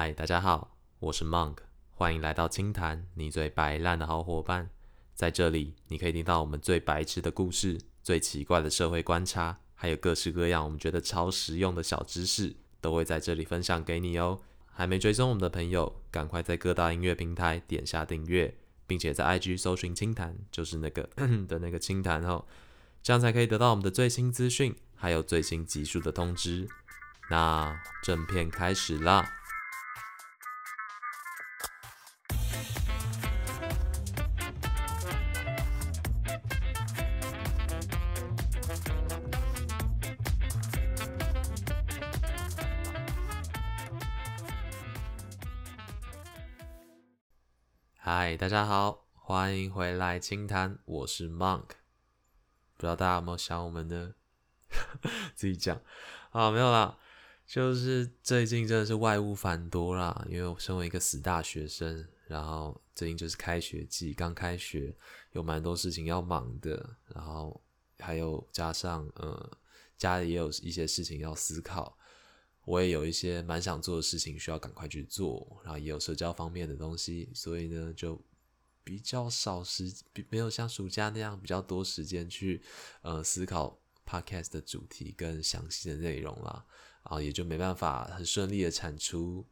嗨，大家好，我是 Monk，欢迎来到清谈，你最白烂的好伙伴。在这里，你可以听到我们最白痴的故事、最奇怪的社会观察，还有各式各样我们觉得超实用的小知识，都会在这里分享给你哦。还没追踪我们的朋友，赶快在各大音乐平台点下订阅，并且在 IG 搜寻清谈，就是那个 的那个清谈哦，这样才可以得到我们的最新资讯，还有最新集数的通知。那正片开始啦！大家好，欢迎回来清谈，我是 Monk。不知道大家有没有想我们呢？自己讲啊，没有啦，就是最近真的是外务繁多啦，因为我身为一个死大学生，然后最近就是开学季，刚开学，有蛮多事情要忙的，然后还有加上呃，家里也有一些事情要思考。我也有一些蛮想做的事情需要赶快去做，然后也有社交方面的东西，所以呢就比较少时，比没有像暑假那样比较多时间去呃思考 podcast 的主题跟详细的内容啦，然后也就没办法很顺利的产出，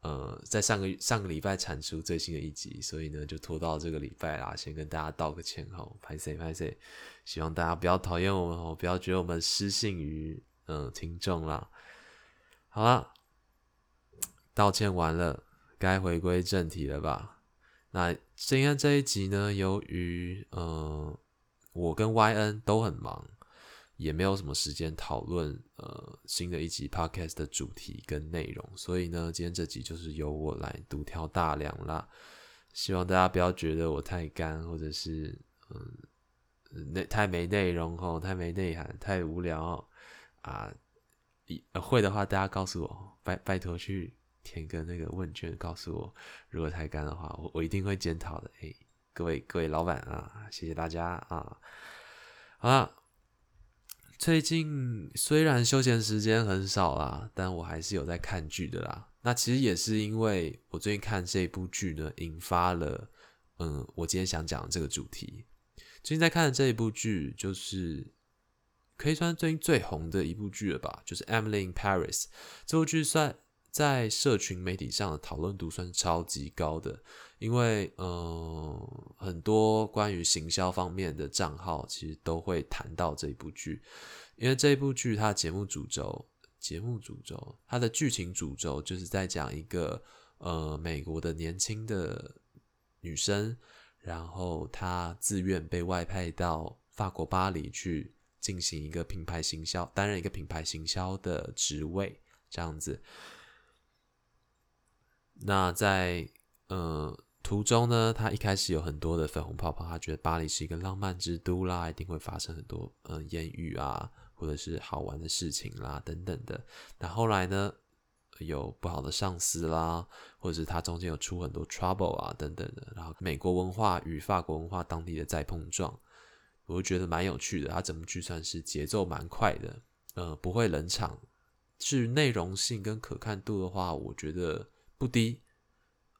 呃，在上个上个礼拜产出最新的一集，所以呢就拖到这个礼拜啦，先跟大家道个歉吼，拍谁拍谁，希望大家不要讨厌我们哦，不要觉得我们失信于嗯听众啦。好了，道歉完了，该回归正题了吧？那今天这一集呢，由于呃，我跟 YN 都很忙，也没有什么时间讨论呃新的一集 Podcast 的主题跟内容，所以呢，今天这集就是由我来独挑大梁啦。希望大家不要觉得我太干，或者是嗯，内太没内容哦，太没内涵，太无聊啊。会的话，大家告诉我，拜拜托去填个那个问卷，告诉我，如果太干的话，我我一定会检讨的。哎，各位各位老板啊，谢谢大家啊！好了，最近虽然休闲时间很少啦，但我还是有在看剧的啦。那其实也是因为我最近看这部剧呢，引发了嗯，我今天想讲的这个主题。最近在看的这一部剧就是。可以算最近最红的一部剧了吧，就是《Emily in Paris》这部剧，算在社群媒体上的讨论度算超级高的，因为嗯，很多关于行销方面的账号其实都会谈到这一部剧，因为这一部剧它的节目主轴，节目主轴，它的剧情主轴就是在讲一个呃美国的年轻的女生，然后她自愿被外派到法国巴黎去。进行一个品牌行销，担任一个品牌行销的职位，这样子。那在呃途中呢，他一开始有很多的粉红泡泡，他觉得巴黎是一个浪漫之都啦，一定会发生很多嗯艳遇啊，或者是好玩的事情啦等等的。那后来呢，有不好的上司啦，或者是他中间有出很多 trouble 啊等等的，然后美国文化与法国文化当地的再碰撞。我就觉得蛮有趣的，他整部剧算是节奏蛮快的，呃，不会冷场。至于内容性跟可看度的话，我觉得不低，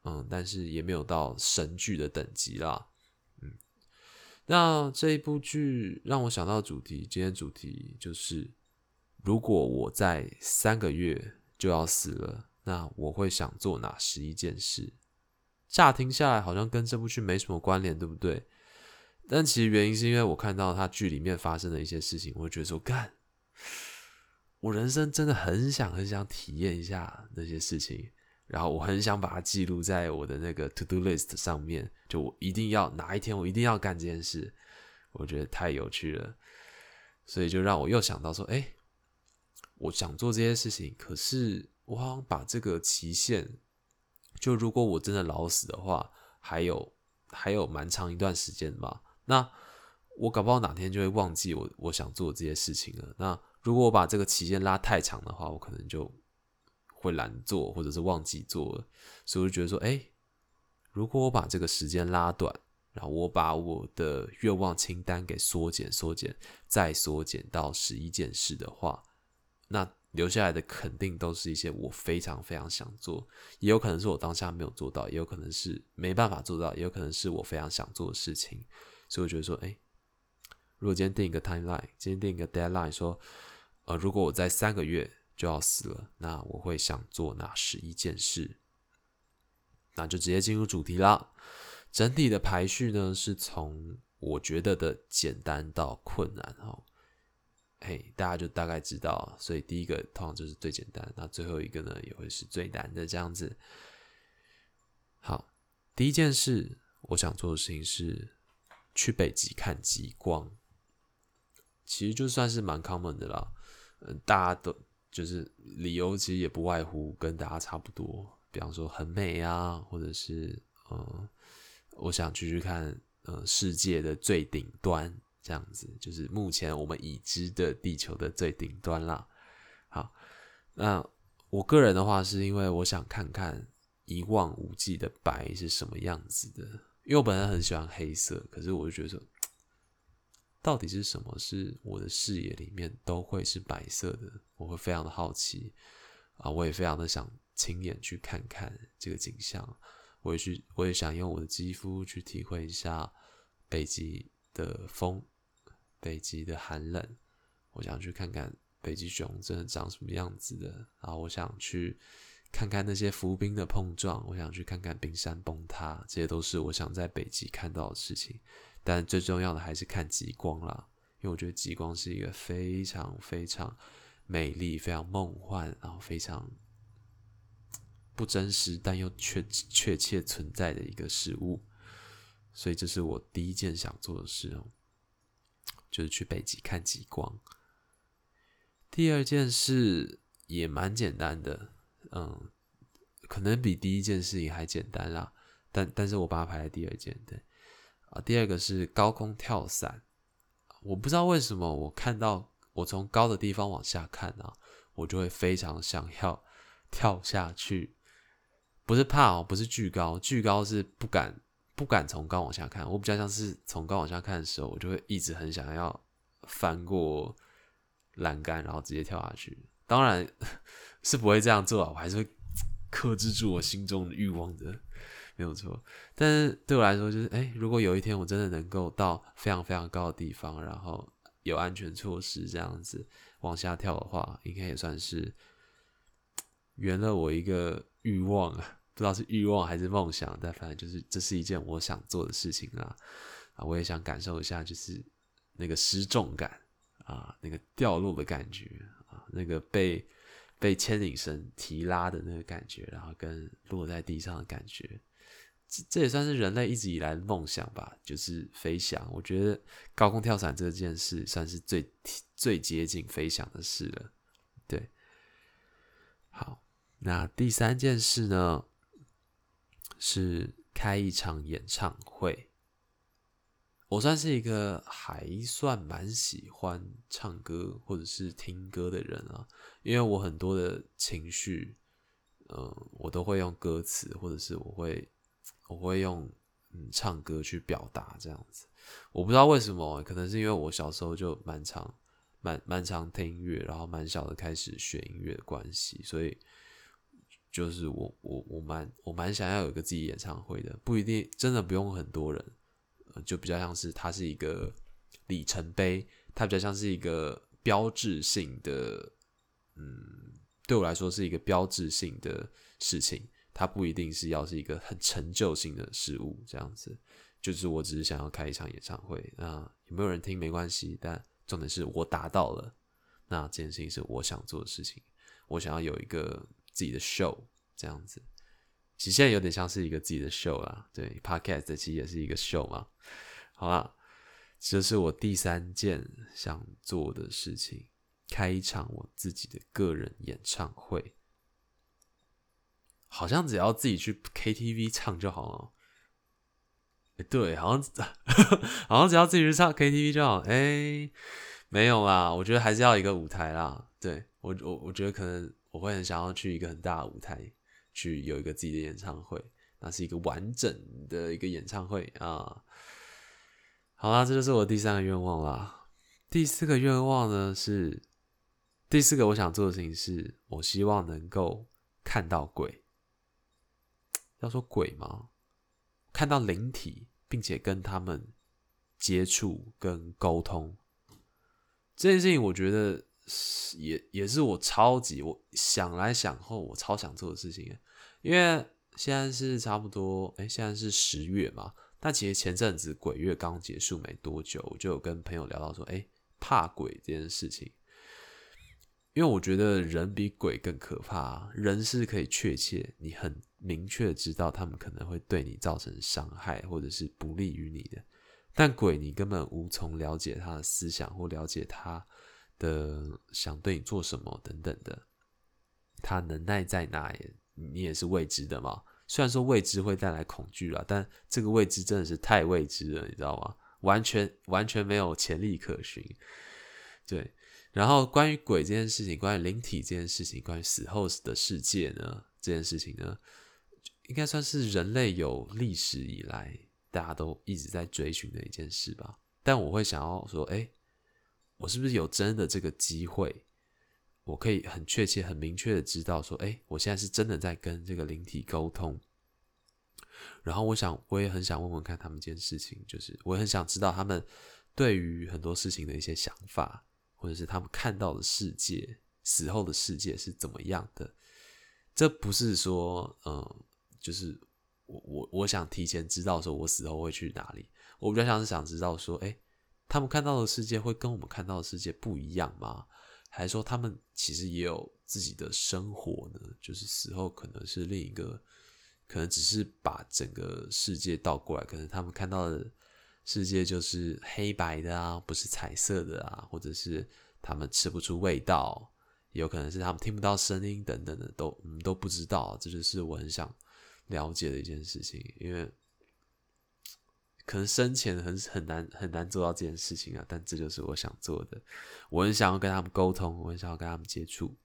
嗯，但是也没有到神剧的等级啦，嗯。那这一部剧让我想到主题，今天主题就是，如果我在三个月就要死了，那我会想做哪十一件事？乍听下来好像跟这部剧没什么关联，对不对？但其实原因是因为我看到他剧里面发生的一些事情，我会觉得说，干，我人生真的很想很想体验一下那些事情，然后我很想把它记录在我的那个 to do list 上面，就我一定要哪一天我一定要干这件事，我觉得太有趣了，所以就让我又想到说，哎，我想做这些事情，可是我好像把这个期限，就如果我真的老死的话，还有还有蛮长一段时间吧。那我搞不好哪天就会忘记我我想做这些事情了。那如果我把这个期限拉太长的话，我可能就会懒做，或者是忘记做了。所以我就觉得说，哎，如果我把这个时间拉短，然后我把我的愿望清单给缩减、缩减、再缩减到十一件事的话，那留下来的肯定都是一些我非常非常想做，也有可能是我当下没有做到，也有可能是没办法做到，也有可能是我非常想做的事情。所以我觉得说，哎，如果今天定一个 timeline，今天定一个 deadline，说，呃，如果我在三个月就要死了，那我会想做哪十一件事？那就直接进入主题啦。整体的排序呢，是从我觉得的简单到困难哦。嘿，大家就大概知道，所以第一个通常就是最简单，那最后一个呢也会是最难的这样子。好，第一件事我想做的事情是去北极看极光，其实就算是蛮 common 的啦。嗯，大家都就是理由其实也不外乎跟大家差不多，比方说很美啊，或者是嗯，我想去去看呃世界的最顶端。这样子就是目前我们已知的地球的最顶端啦。好，那我个人的话，是因为我想看看一望无际的白是什么样子的。因为我本来很喜欢黑色，可是我就觉得说，到底是什么是我的视野里面都会是白色的？我会非常的好奇啊！我也非常的想亲眼去看看这个景象。我也去，我也想用我的肌肤去体会一下北极的风。北极的寒冷，我想去看看北极熊真的长什么样子的。然后我想去看看那些浮冰的碰撞，我想去看看冰山崩塌，这些都是我想在北极看到的事情。但最重要的还是看极光啦，因为我觉得极光是一个非常非常美丽、非常梦幻，然后非常不真实但又确确切存在的一个事物。所以这是我第一件想做的事哦。就是去北极看极光。第二件事也蛮简单的，嗯，可能比第一件事情还简单啦。但但是我把它排在第二件，对啊。第二个是高空跳伞，我不知道为什么我看到我从高的地方往下看啊，我就会非常想要 跳下去。不是怕哦，不是巨高，巨高是不敢。不敢从高往下看，我比较像是从高往下看的时候，我就会一直很想要翻过栏杆，然后直接跳下去。当然 是不会这样做啊，我还是会 克制住我心中的欲望的，没有错。但是对我来说，就是哎，如果有一天我真的能够到非常非常高的地方，然后有安全措施这样子往下跳的话，应该也算是圆了我一个欲望啊。不知道是欲望还是梦想，但反正就是这是一件我想做的事情啦。啊，我也想感受一下，就是那个失重感啊，那个掉落的感觉啊，那个被被牵引绳提拉的那个感觉，然后跟落在地上的感觉，这这也算是人类一直以来的梦想吧，就是飞翔。我觉得高空跳伞这件事算是最最接近飞翔的事了。对，好，那第三件事呢？是开一场演唱会。我算是一个还算蛮喜欢唱歌或者是听歌的人啊，因为我很多的情绪，嗯，我都会用歌词，或者是我会我会用嗯唱歌去表达这样子。我不知道为什么，可能是因为我小时候就蛮常蛮蛮常听音乐，然后蛮小的开始学音乐的关系，所以。就是我我我蛮我蛮想要有一个自己演唱会的，不一定真的不用很多人，就比较像是它是一个里程碑，它比较像是一个标志性的，嗯，对我来说是一个标志性的事情，它不一定是要是一个很成就性的事物，这样子，就是我只是想要开一场演唱会，那有没有人听没关系，但重点是我达到了，那这件事情是我想做的事情，我想要有一个。自己的 show 这样子，其实现在有点像是一个自己的 show 啦。对，podcast 其实也是一个 show 嘛。好了，这是我第三件想做的事情，开一场我自己的个人演唱会。好像只要自己去 KTV 唱就好了。对，好像 好像只要自己去唱 KTV 就好。哎，没有啦，我觉得还是要一个舞台啦。对我，我我觉得可能。我会很想要去一个很大的舞台，去有一个自己的演唱会，那是一个完整的一个演唱会啊。好啦，这就是我第三个愿望啦。第四个愿望呢是第四个我想做的事情是，我希望能够看到鬼。要说鬼吗？看到灵体，并且跟他们接触跟沟通，这件事情我觉得也也是我超级我想来想后我超想做的事情。因为现在是差不多，哎，现在是十月嘛。但其实前阵子鬼月刚结束没多久，我就有跟朋友聊到说，哎，怕鬼这件事情。因为我觉得人比鬼更可怕，人是可以确切，你很明确知道他们可能会对你造成伤害，或者是不利于你的。但鬼你根本无从了解他的思想，或了解他的想对你做什么等等的，他能耐在哪，你也是未知的嘛。虽然说未知会带来恐惧啊，但这个未知真的是太未知了，你知道吗？完全完全没有潜力可循，对。然后，关于鬼这件事情，关于灵体这件事情，关于死后的世界呢？这件事情呢，应该算是人类有历史以来大家都一直在追寻的一件事吧。但我会想要说，哎，我是不是有真的这个机会，我可以很确切、很明确的知道说，哎，我现在是真的在跟这个灵体沟通。然后，我想，我也很想问问看他们这件事情，就是我很想知道他们对于很多事情的一些想法。或者是他们看到的世界，死后的世界是怎么样的？这不是说，嗯，就是我我我想提前知道说我死后会去哪里。我比较像是想知道说，哎，他们看到的世界会跟我们看到的世界不一样吗？还是说他们其实也有自己的生活呢？就是死后可能是另一个，可能只是把整个世界倒过来，可能他们看到的。世界就是黑白的啊，不是彩色的啊，或者是他们吃不出味道，有可能是他们听不到声音等等的，都我们都不知道。这就是我很想了解的一件事情，因为可能生前很很难很难做到这件事情啊，但这就是我想做的。我很想要跟他们沟通，我很想要跟他们接触。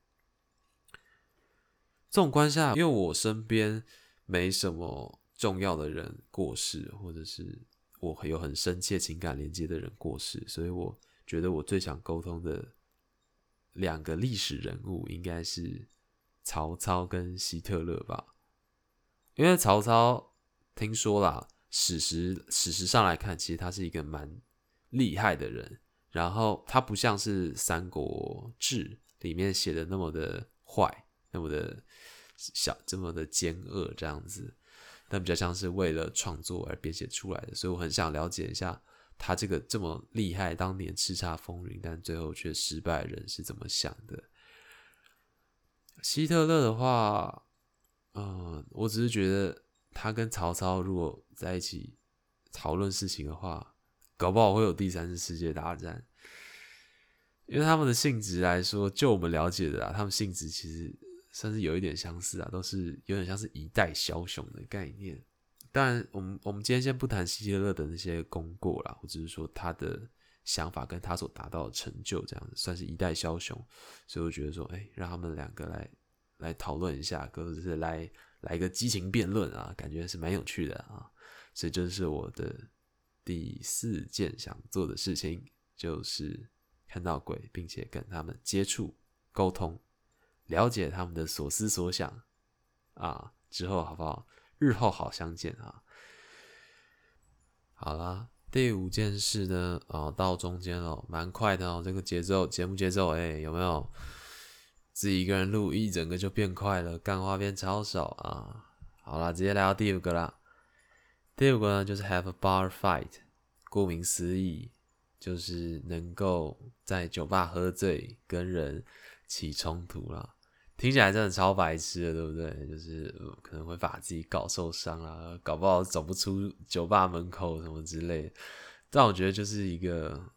这种关系下，因为我身边没什么重要的人过世，或者是。我有很深切情感连接的人过世，所以我觉得我最想沟通的两个历史人物应该是曹操跟希特勒吧。因为曹操听说啦，史实史实上来看，其实他是一个蛮厉害的人。然后他不像是《三国志》里面写的那么的坏，那么的小，这么的奸恶这样子。但比较像是为了创作而编写出来的，所以我很想了解一下他这个这么厉害、当年叱咤风云，但最后却失败的人是怎么想的。希特勒的话，嗯，我只是觉得他跟曹操如果在一起讨论事情的话，搞不好会有第三次世界大战，因为他们的性质来说，就我们了解的啊，他们性质其实。算是有一点相似啊，都是有点像是一代枭雄的概念。当然，我们我们今天先不谈希特勒的那些功过啦，我只是说他的想法跟他所达到的成就，这样子算是一代枭雄。所以我觉得说，哎，让他们两个来来讨论一下，或者是来来个激情辩论啊，感觉是蛮有趣的啊。所以这是我的第四件想做的事情，就是看到鬼，并且跟他们接触沟通。了解他们的所思所想啊，之后好不好？日后好相见啊！好啦，第五件事呢，啊，到中间了，蛮快的哦。这个节奏，节目节奏，哎，有没有？自己一个人录，一整个就变快了，干话变超少啊！好啦，直接来到第五个啦。第五个呢，就是 have a bar fight，顾名思义，就是能够在酒吧喝醉，跟人起冲突了。听起来真的超白痴的，对不对？就是可能会把自己搞受伤啊，搞不好走不出酒吧门口什么之类。但我觉得就是一个，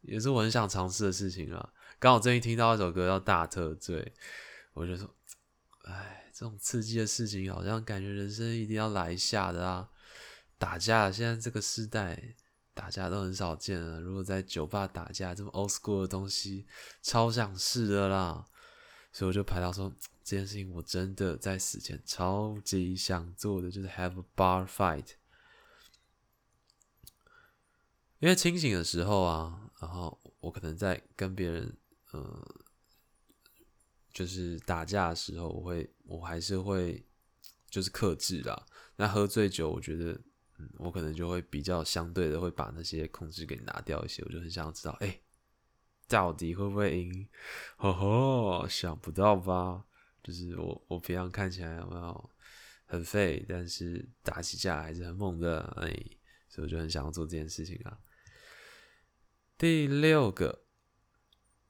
也是我很想尝试的事情啊。刚好最近听到一首歌叫《大特醉》，我就说，哎，这种刺激的事情好像感觉人生一定要来一下的啊！打架，现在这个时代打架都很少见了。如果在酒吧打架，这么 old school 的东西，超想试的啦。所以我就排到说这件事情，我真的在死前超级想做的，就是 have a bar fight。因为清醒的时候啊，然后我可能在跟别人呃就是打架的时候，我会我还是会就是克制啦。那喝醉酒，我觉得嗯，我可能就会比较相对的会把那些控制给拿掉一些。我就很想知道，哎，到底会不会赢？吼吼，想不到吧？就是我我平常看起来有没有很废，但是打起架还是很猛的，哎，所以我就很想要做这件事情啊。第六个，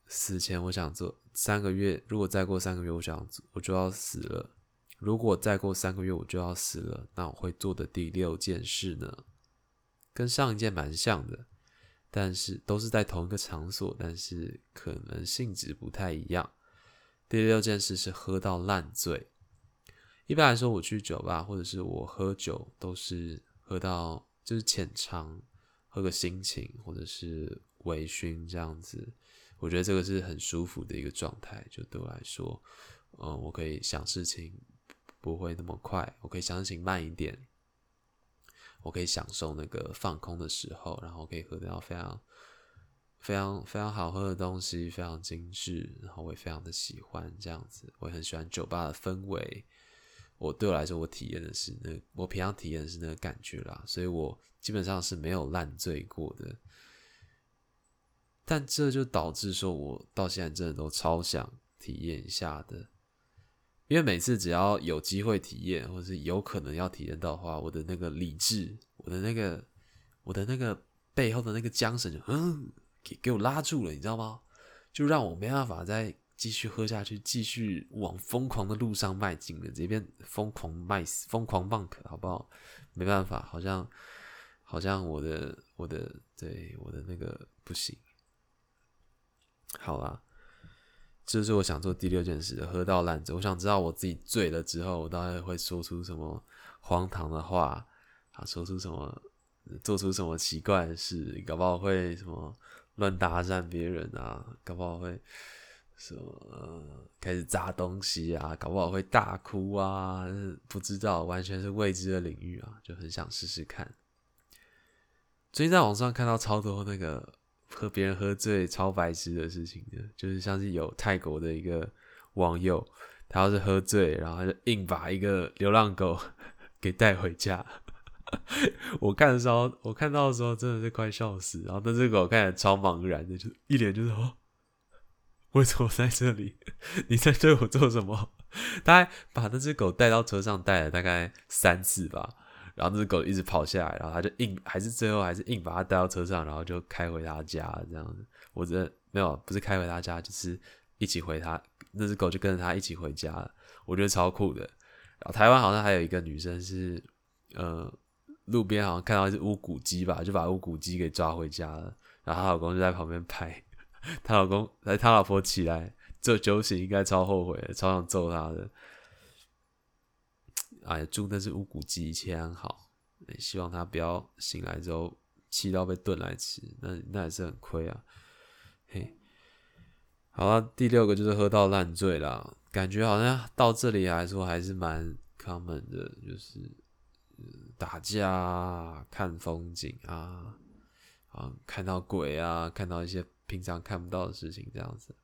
死前我想做三个月，如果再过三个月，我想我就要死了。如果再过三个月我就要死了，那我会做的第六件事呢，跟上一件蛮像的，但是都是在同一个场所，但是可能性质不太一样。第六件事是喝到烂醉。一般来说，我去酒吧或者是我喝酒，都是喝到就是浅尝，喝个心情，或者是。微醺这样子，我觉得这个是很舒服的一个状态。就对我来说，嗯，我可以想事情不会那么快，我可以想事情慢一点，我可以享受那个放空的时候，然后可以喝到非常非常非常好喝的东西，非常精致，然后我也非常的喜欢这样子。我也很喜欢酒吧的氛围。我对我来说，我体验的是那我平常体验的是那个感觉啦，所以我基本上是没有烂醉过的。但这就导致说，我到现在真的都超想体验一下的，因为每次只要有机会体验，或者是有可能要体验到的话，我的那个理智，我的那个，我的那个背后的那个缰绳就嗯，给给我拉住了，你知道吗？就让我没办法再继续喝下去，继续往疯狂的路上迈进了，这边疯狂卖死，疯狂棒可好不好？没办法，好像好像我的我的对我的那个不行。好啦，这是我想做第六件事，喝到烂醉。我想知道我自己醉了之后，我到底会说出什么荒唐的话啊？说出什么，做出什么奇怪的事？搞不好会什么乱搭讪别人啊？搞不好会什么开始砸东西啊？搞不好会大哭啊？不知道，完全是未知的领域啊，就很想试试看。最近在网上看到超多那个。和别人喝醉超白痴的事情的，就是像是有泰国的一个网友，他要是喝醉，然后他就硬把一个流浪狗 给带回家。我看的时候，我看到的时候真的是快笑死。然后那只狗看起来超茫然的，就一脸就是哦，为什么在这里？你在对我做什么？他还把那只狗带到车上带了大概三次吧。然后那只狗一直跑下来，然后他就硬，还是最后还是硬把它带到车上，然后就开回他家这样子。我觉得没有，不是开回他家，就是一起回他。那只狗就跟着他一起回家了，我觉得超酷的。然后台湾好像还有一个女生是，呃，路边好像看到一只乌骨鸡吧，就把乌骨鸡给抓回家了。然后她老公就在旁边拍，她老公哎，她老婆起来这酒醒，应该超后悔，超想揍他的。哎，祝那只乌骨鸡一切安好。希望他不要醒来之后气到被炖来吃，那那也是很亏啊。嘿，好了，第六个就是喝到烂醉了，感觉好像到这里来说还是蛮 common 的，就是打架、啊看风景啊，啊，看到鬼啊，看到一些平常看不到的事情这样子。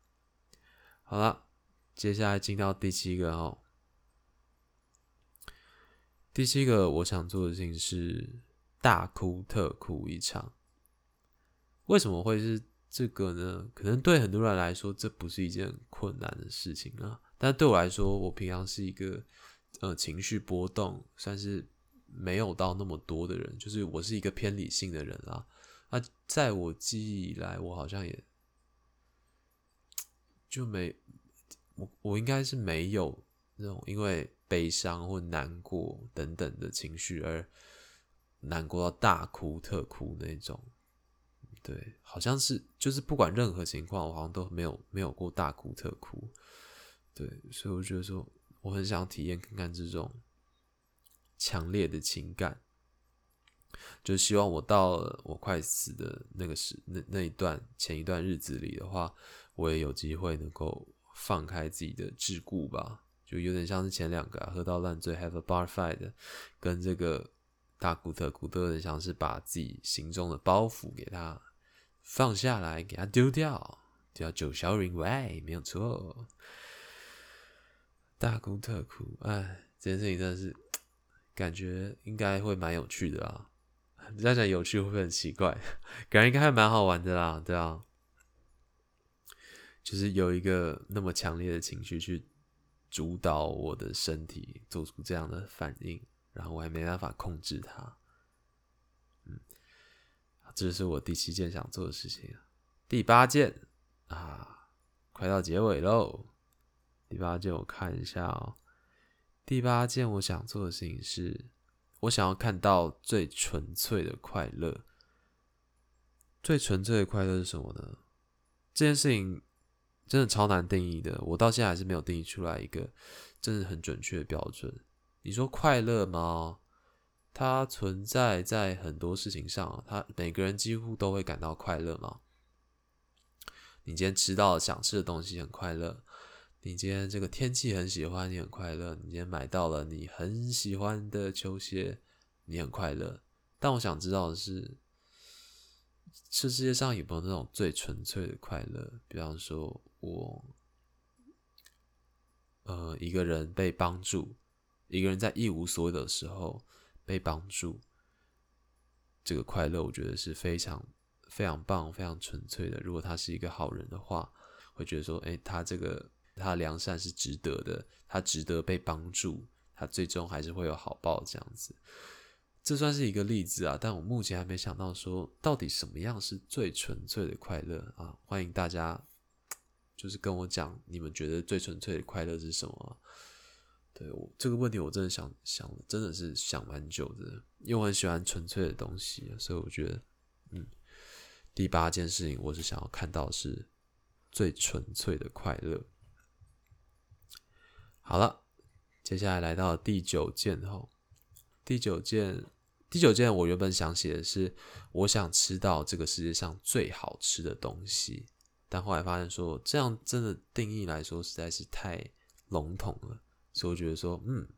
好了，接下来进到第七个哦。第七个我想做的事情是大哭特哭一场。为什么会是这个呢？可能对很多人来说这不是一件困难的事情啊，但对我来说，我平常是一个呃情绪波动算是没有到那么多的人，就是我是一个偏理性的人啊。那在我记忆以来，我好像也 就没我我应该是没有那种因为。悲伤或难过等等的情绪，而难过到大哭特哭那种，对，好像是就是不管任何情况，我好像都没有没有过大哭特哭，对，所以我觉得说我很想体验看看这种强烈的情感，就希望我到了我快死的那个时那那一段前一段日子里的话，我也有机会能够放开自己的桎梏吧。就有点像是前两个喝到烂醉，have a bar fight，跟这个大古特古特，有点像是把自己心中的包袱给他放下来，给他丢掉，叫九霄云外，没有错。大哭特哭，哎，这件事情真的是感觉应该会蛮有趣的啦。这样讲有趣会不会很奇怪？感觉应该还蛮好玩的啦，对啊。就是有一个那么强烈的情绪去主导我的身体做出这样的反应，然后我还没办法控制它。嗯，这是我第七件想做的事情。第八件啊，快到结尾喽。第八件我看一下哦。第八件我想做的事情是，我想要看到最纯粹的快乐。最纯粹的快乐是什么呢？这件事情。真的超难定义的，我到现在还是没有定义出来一个真的很准确的标准。你说快乐吗？它存在在很多事情上，它每个人几乎都会感到快乐吗？你今天吃到想吃的东西很快乐，你今天这个天气很喜欢，你很快乐，你今天买到了你很喜欢的球鞋，你很快乐。但我想知道的是。这世界上有没有那种最纯粹的快乐？比方说，我，呃，一个人被帮助，一个人在一无所有的时候被帮助，这个快乐，我觉得是非常非常棒、非常纯粹的。如果他是一个好人的话，会觉得说，哎，他这个他良善是值得的，他值得被帮助，他最终还是会有好报这样子。这算是一个例子啊，但我目前还没想到说到底什么样是最纯粹的快乐啊！欢迎大家就是跟我讲，你们觉得最纯粹的快乐是什么？对我这个问题，我真的想想，真的是想蛮久的，因为我很喜欢纯粹的东西，所以我觉得，嗯，第八件事情，我是想要看到是最纯粹的快乐。好了，接下来来到第九件后。第九件，第九件，我原本想写的是，我想吃到这个世界上最好吃的东西，但后来发现说，这样真的定义来说实在是太笼统了，所以我觉得说，嗯，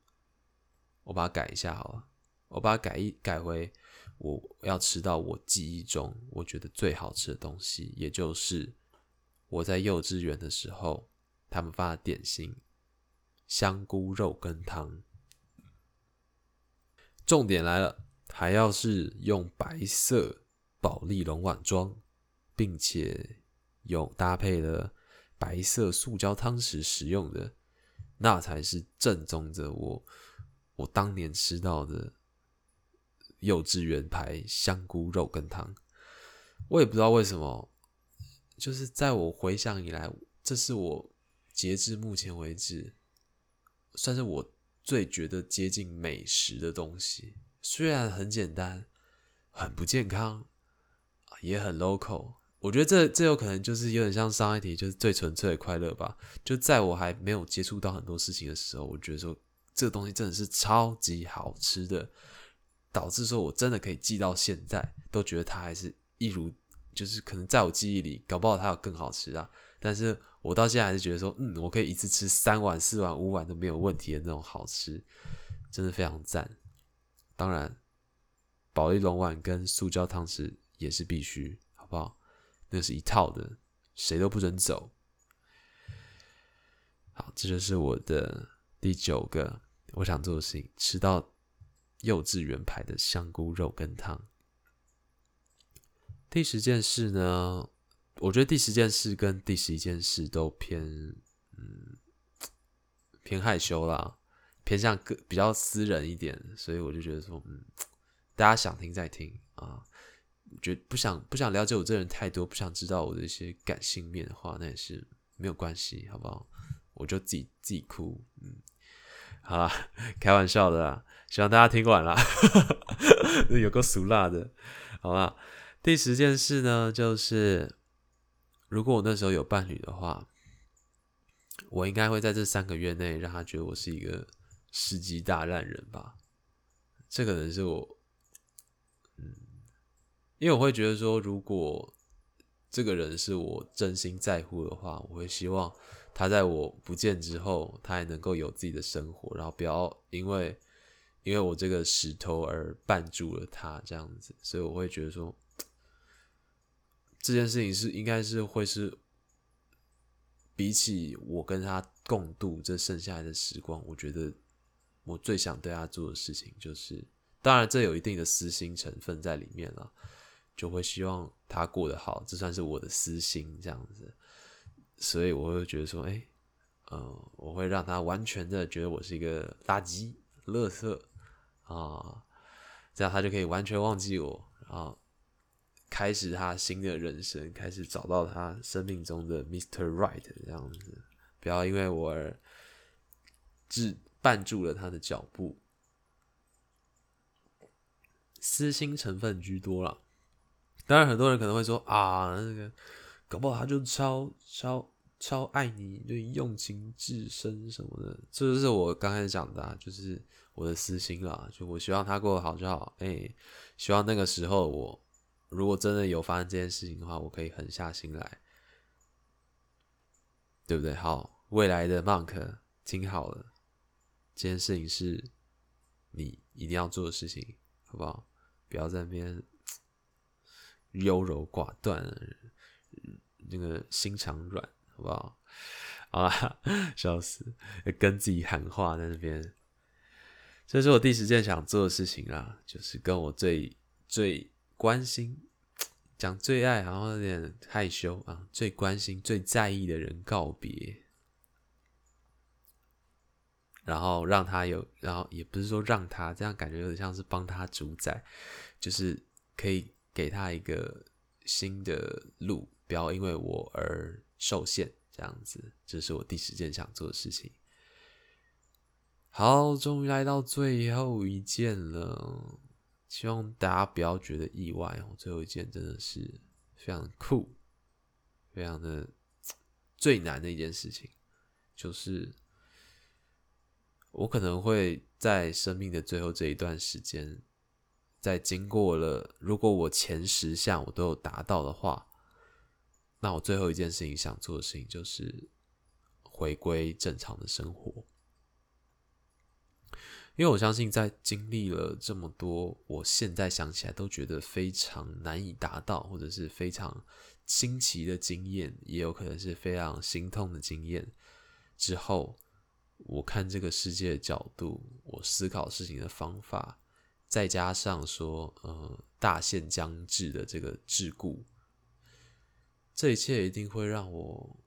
我把它改一下好了，我把它改一改回，我要吃到我记忆中我觉得最好吃的东西，也就是我在幼稚园的时候他们发的点心——香菇肉羹汤。重点来了，还要是用白色宝丽龙碗装，并且有搭配的白色塑胶汤匙使用的，那才是正宗的我我当年吃到的幼稚园牌香菇肉羹汤。我也不知道为什么，就是在我回想以来，这是我截至目前为止，算是我。最觉得接近美食的东西，虽然很简单、很不健康，也很 local。我觉得这这有可能就是有点像上一题，就是最纯粹的快乐吧。就在我还没有接触到很多事情的时候，我觉得说这个东西真的是超级好吃的，导致说我真的可以记到现在，都觉得它还是一如，就是可能在我记忆里，搞不好它有更好吃啊。但是我到现在还是觉得说，嗯，我可以一次吃三碗、四碗、五碗都没有问题的那种好吃，真的非常赞。当然，保利龙碗跟塑胶汤匙也是必须，好不好？那是一套的，谁都不准走。好，这就是我的第九个我想做的事情：吃到幼稚园牌的香菇肉羹汤。第十件事呢？我觉得第十件事跟第十一件事都偏嗯偏害羞啦，偏向个比较私人一点，所以我就觉得说，嗯，大家想听再听啊，觉不想不想了解我这人太多，不想知道我的一些感性面的话，那也是没有关系，好不好？我就自己自己哭，嗯，好啦，开玩笑的啦，希望大家听完啦，有个俗辣的，好吧？第十件事呢，就是。如果我那时候有伴侣的话，我应该会在这三个月内让他觉得我是一个世纪大烂人吧。这可能是我，因为我会觉得说，如果这个人是我真心在乎的话，我会希望他在我不见之后，他还能够有自己的生活，然后不要因为因为我这个石头而绊住了他这样子。所以我会觉得说。这件事情是应该是会是比起我跟他共度这剩下来的时光，我觉得我最想对他做的事情就是，当然这有一定的私心成分在里面了，就会希望他过得好，这算是我的私心这样子，所以我会觉得说，哎，嗯，我会让他完全的觉得我是一个垃圾、垃圾啊，这样他就可以完全忘记我，然后。开始他新的人生，开始找到他生命中的 Mr. Right 这样子，不要因为我而置绊住了他的脚步。私心成分居多了，当然很多人可能会说啊，那个搞不好他就超超超爱你，就用情至深什么的，这就是我刚开始讲的，啊就是我的私心啦，就我希望他过得好就好，哎，希望那个时候我。如果真的有发生这件事情的话，我可以狠下心来，对不对？好，未来的 Monk 听好了，这件事情是你一定要做的事情，好不好？不要在那边优柔寡断，那个心肠软，好不好？啊，笑死，跟自己喊话在那边，这是我第十件想做的事情啦，就是跟我最最。关心讲最爱，好像有点害羞啊。最关心、最在意的人告别，然后让他有，然后也不是说让他这样，感觉有点像是帮他主宰，就是可以给他一个新的路，不要因为我而受限。这样子，这是我第十件想做的事情。好，终于来到最后一件了。希望大家不要觉得意外哦。最后一件真的是非常酷，非常的最难的一件事情，就是我可能会在生命的最后这一段时间，在经过了，如果我前十项我都有达到的话，那我最后一件事情想做的事情就是回归正常的生活。因为我相信，在经历了这么多，我现在想起来都觉得非常难以达到，或者是非常新奇的经验，也有可能是非常心痛的经验之后，我看这个世界的角度，我思考事情的方法，再加上说，呃，大限将至的这个桎梏，这一切一定会让我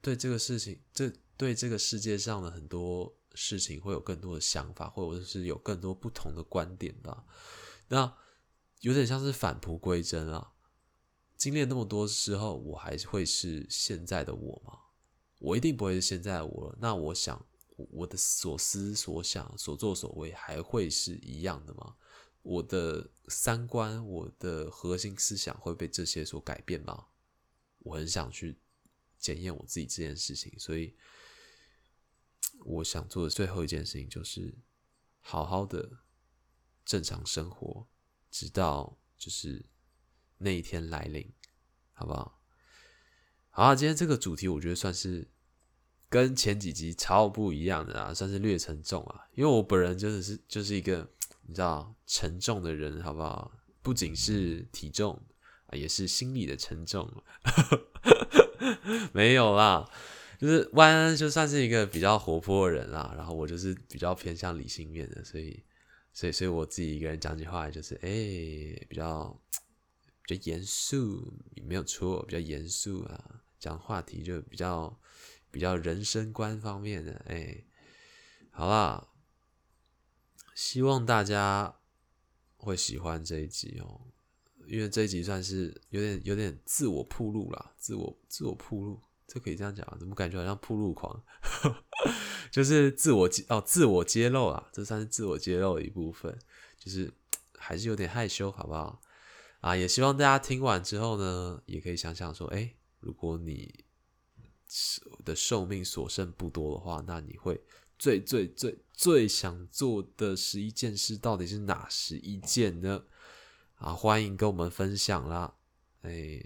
对这个事情，这对这个世界上的很多。事情会有更多的想法，或者是有更多不同的观点吧。那有点像是返璞归真啊！经历那么多之后，我还会是现在的我吗？我一定不会是现在的我了。那我想，我的所思所想、所作所为还会是一样的吗？我的三观、我的核心思想会被这些所改变吗？我很想去检验我自己这件事情，所以。我想做的最后一件事情就是好好的正常生活，直到就是那一天来临，好不好？好啊，今天这个主题我觉得算是跟前几集超不一样的啊，算是略沉重啊。因为我本人真的是就是一个你知道沉重的人，好不好？不仅是体重啊，也是心理的沉重。没有啦。就是万安就算是一个比较活泼的人啦，然后我就是比较偏向理性面的，所以，所以，所以我自己一个人讲起话来就是哎，比较比较严肃，没有错，比较严肃啊，讲话题就比较比较人生观方面的哎，好啦，希望大家会喜欢这一集哦，因为这一集算是有点有点自我铺路啦，自我自我铺路。这可以这样讲，怎么感觉好像铺路狂？就是自我哦，自我揭露啊，这算是自我揭露的一部分，就是还是有点害羞，好不好？啊，也希望大家听完之后呢，也可以想想说，哎，如果你的寿命所剩不多的话，那你会最最最最想做的十一件事到底是哪十一件呢？啊，欢迎跟我们分享啦！哎，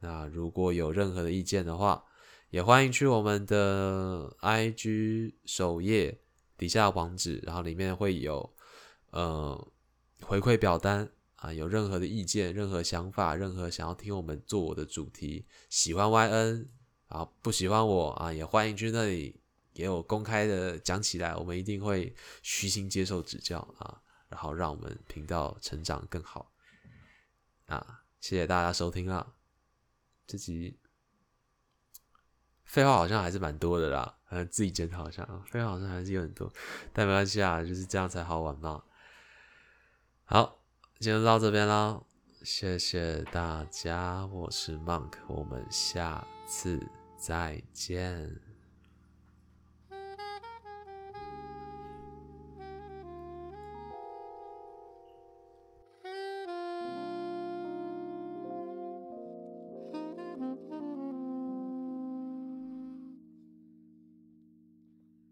那如果有任何的意见的话，也欢迎去我们的 IG 首页底下网址，然后里面会有呃回馈表单啊，有任何的意见、任何想法、任何想要听我们做我的主题，喜欢 YN 啊，不喜欢我啊，也欢迎去那里给我公开的讲起来，我们一定会虚心接受指教啊，然后让我们频道成长更好啊！谢谢大家收听啦，这集废话好像还是蛮多的啦，呃，自己检讨一下啊，废话好像还是有很多，但没关系啊，就是这样才好玩嘛。好，今天就到这边啦，谢谢大家，我是 Monk，我们下次再见。